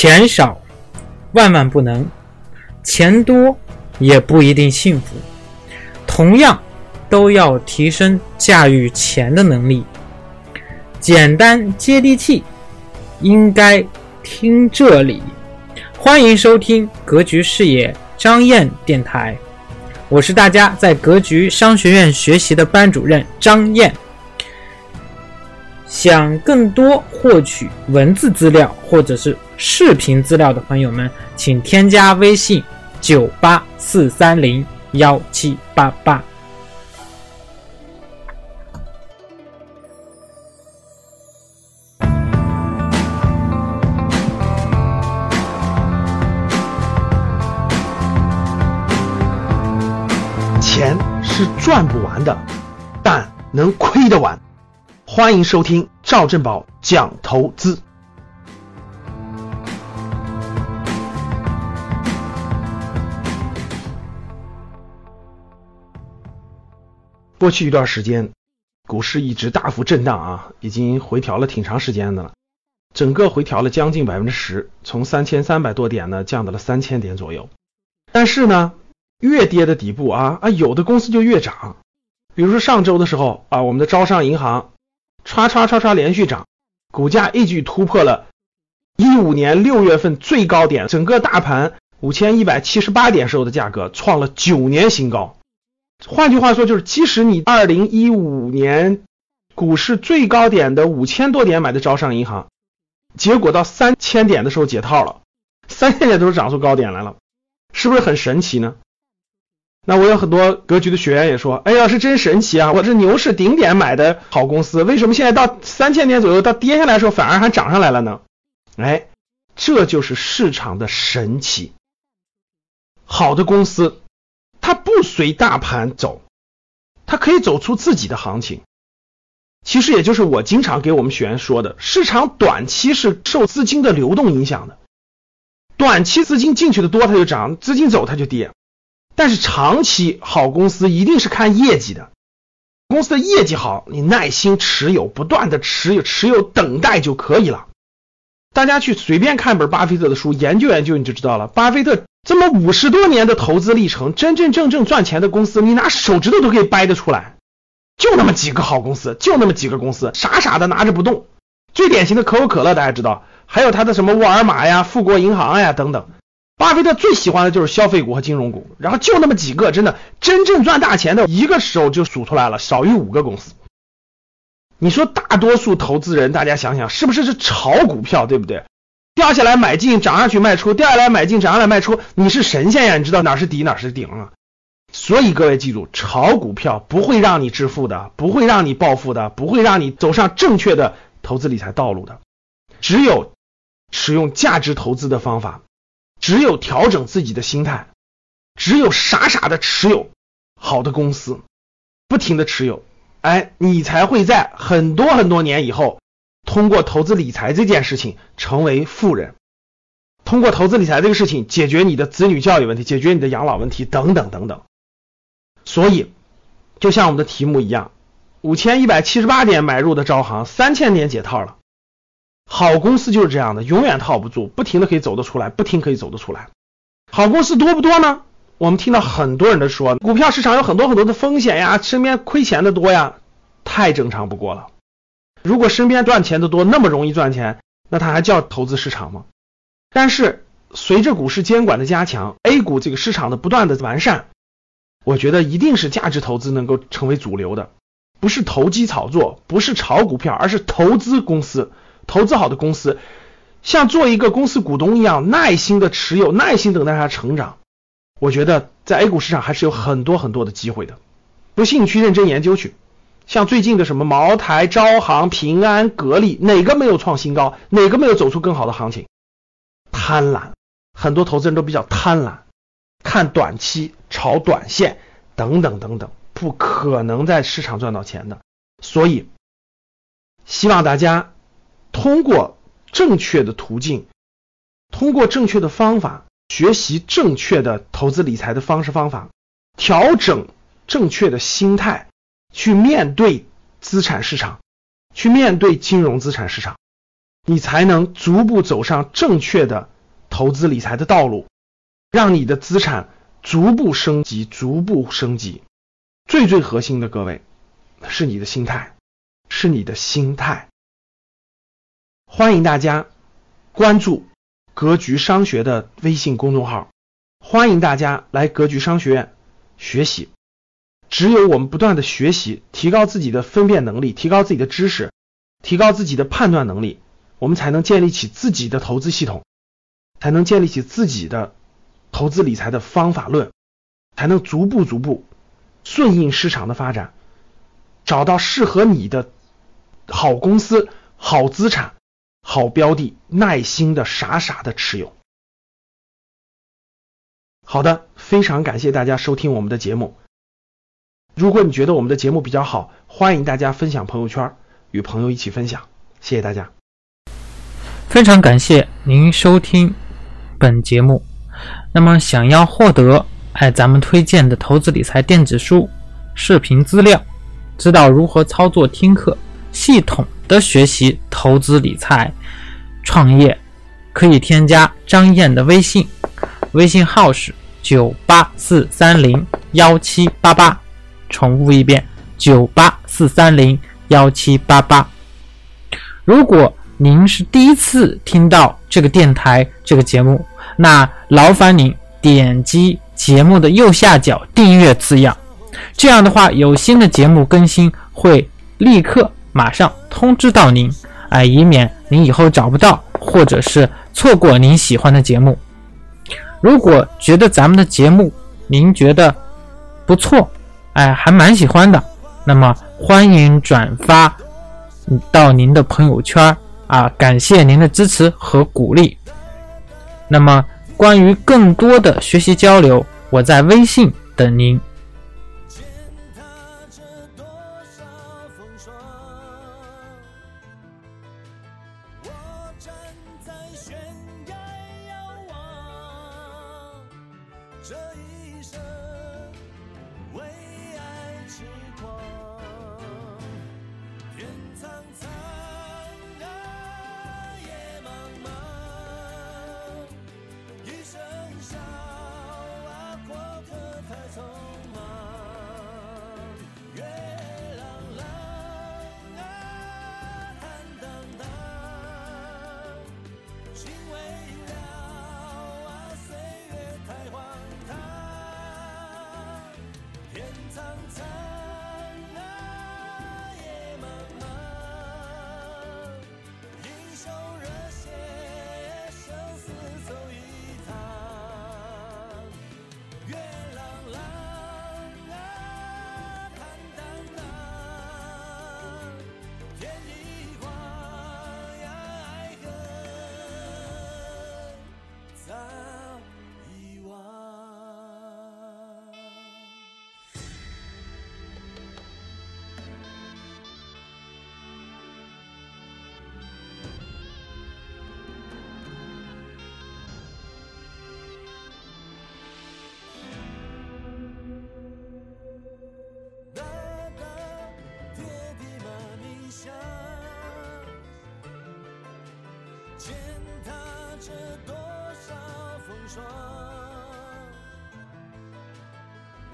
钱少万万不能，钱多也不一定幸福。同样，都要提升驾驭钱的能力。简单接地气，应该听这里。欢迎收听格局视野张燕电台，我是大家在格局商学院学习的班主任张燕。想更多获取文字资料或者是视频资料的朋友们，请添加微信九八四三零幺七八八。钱是赚不完的，但能亏得完。欢迎收听赵振宝讲投资。过去一段时间，股市一直大幅震荡啊，已经回调了挺长时间的了，整个回调了将近百分之十，从三千三百多点呢降到了三千点左右。但是呢，越跌的底部啊啊，有的公司就越涨。比如说上周的时候啊，我们的招商银行唰唰唰唰连续涨，股价一举突破了一五年六月份最高点，整个大盘五千一百七十八点时候的价格创了九年新高。换句话说，就是即使你二零一五年股市最高点的五千多点买的招商银行，结果到三千点的时候解套了，三千点都是涨出高点来了，是不是很神奇呢？那我有很多格局的学员也说，哎呀，是真神奇啊！我这牛市顶点买的好公司，为什么现在到三千点左右，到跌下来的时候反而还涨上来了呢？哎，这就是市场的神奇。好的公司。它不随大盘走，它可以走出自己的行情。其实也就是我经常给我们学员说的，市场短期是受资金的流动影响的，短期资金进去的多它就涨，资金走它就跌。但是长期好公司一定是看业绩的，公司的业绩好，你耐心持有，不断的持有，持有等待就可以了。大家去随便看本巴菲特的书，研究研究你就知道了，巴菲特。这么五十多年的投资历程，真真正正赚钱的公司，你拿手指头都可以掰得出来，就那么几个好公司，就那么几个公司，傻傻的拿着不动。最典型的可口可乐，大家知道，还有他的什么沃尔玛呀、富国银行呀等等。巴菲特最喜欢的就是消费股和金融股，然后就那么几个，真的真正赚大钱的，一个手就数出来了，少于五个公司。你说大多数投资人，大家想想，是不是是炒股票，对不对？掉下来买进，涨上去卖出；掉下来买进，涨上来卖出。你是神仙呀，你知道哪是底哪是顶啊？所以各位记住，炒股票不会让你致富的，不会让你暴富的，不会让你走上正确的投资理财道路的。只有使用价值投资的方法，只有调整自己的心态，只有傻傻的持有好的公司，不停的持有，哎，你才会在很多很多年以后。通过投资理财这件事情成为富人，通过投资理财这个事情解决你的子女教育问题，解决你的养老问题等等等等。所以，就像我们的题目一样，五千一百七十八点买入的招行，三千点解套了。好公司就是这样的，永远套不住，不停的可以走得出来，不停可以走得出来。好公司多不多呢？我们听到很多人都说，股票市场有很多很多的风险呀，身边亏钱的多呀，太正常不过了。如果身边赚钱的多，那么容易赚钱，那它还叫投资市场吗？但是随着股市监管的加强，A 股这个市场的不断的完善，我觉得一定是价值投资能够成为主流的，不是投机炒作，不是炒股票，而是投资公司，投资好的公司，像做一个公司股东一样，耐心的持有，耐心等待它成长。我觉得在 A 股市场还是有很多很多的机会的，不信你去认真研究去。像最近的什么茅台、招行、平安、格力，哪个没有创新高？哪个没有走出更好的行情？贪婪，很多投资人都比较贪婪，看短期、炒短线等等等等，不可能在市场赚到钱的。所以，希望大家通过正确的途径，通过正确的方法，学习正确的投资理财的方式方法，调整正确的心态。去面对资产市场，去面对金融资产市场，你才能逐步走上正确的投资理财的道路，让你的资产逐步升级，逐步升级。最最核心的，各位是你的心态，是你的心态。欢迎大家关注格局商学的微信公众号，欢迎大家来格局商学院学习。只有我们不断的学习，提高自己的分辨能力，提高自己的知识，提高自己的判断能力，我们才能建立起自己的投资系统，才能建立起自己的投资理财的方法论，才能逐步逐步顺应市场的发展，找到适合你的好公司、好资产、好标的，耐心的傻傻的持有。好的，非常感谢大家收听我们的节目。如果你觉得我们的节目比较好，欢迎大家分享朋友圈，与朋友一起分享。谢谢大家。非常感谢您收听本节目。那么，想要获得哎咱们推荐的投资理财电子书、视频资料，知道如何操作听课，系统的学习投资理财、创业，可以添加张燕的微信，微信号是九八四三零幺七八八。重复一遍：九八四三零幺七八八。如果您是第一次听到这个电台这个节目，那劳烦您点击节目的右下角订阅字样，这样的话有新的节目更新会立刻马上通知到您，哎，以免您以后找不到或者是错过您喜欢的节目。如果觉得咱们的节目您觉得不错，哎，还蛮喜欢的，那么欢迎转发到您的朋友圈啊！感谢您的支持和鼓励。那么关于更多的学习交流，我在微信等您。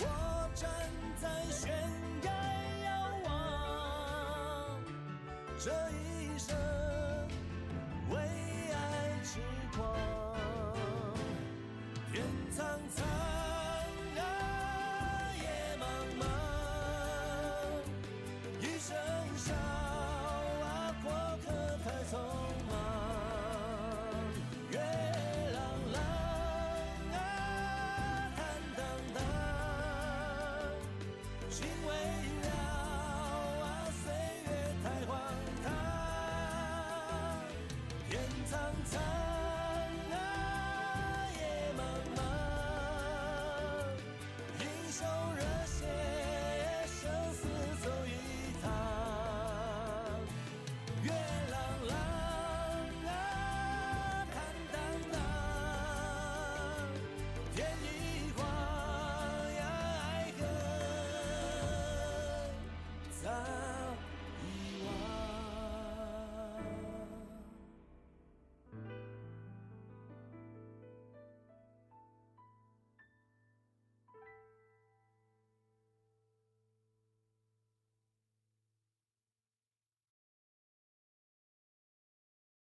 我站在悬崖遥望，这一生。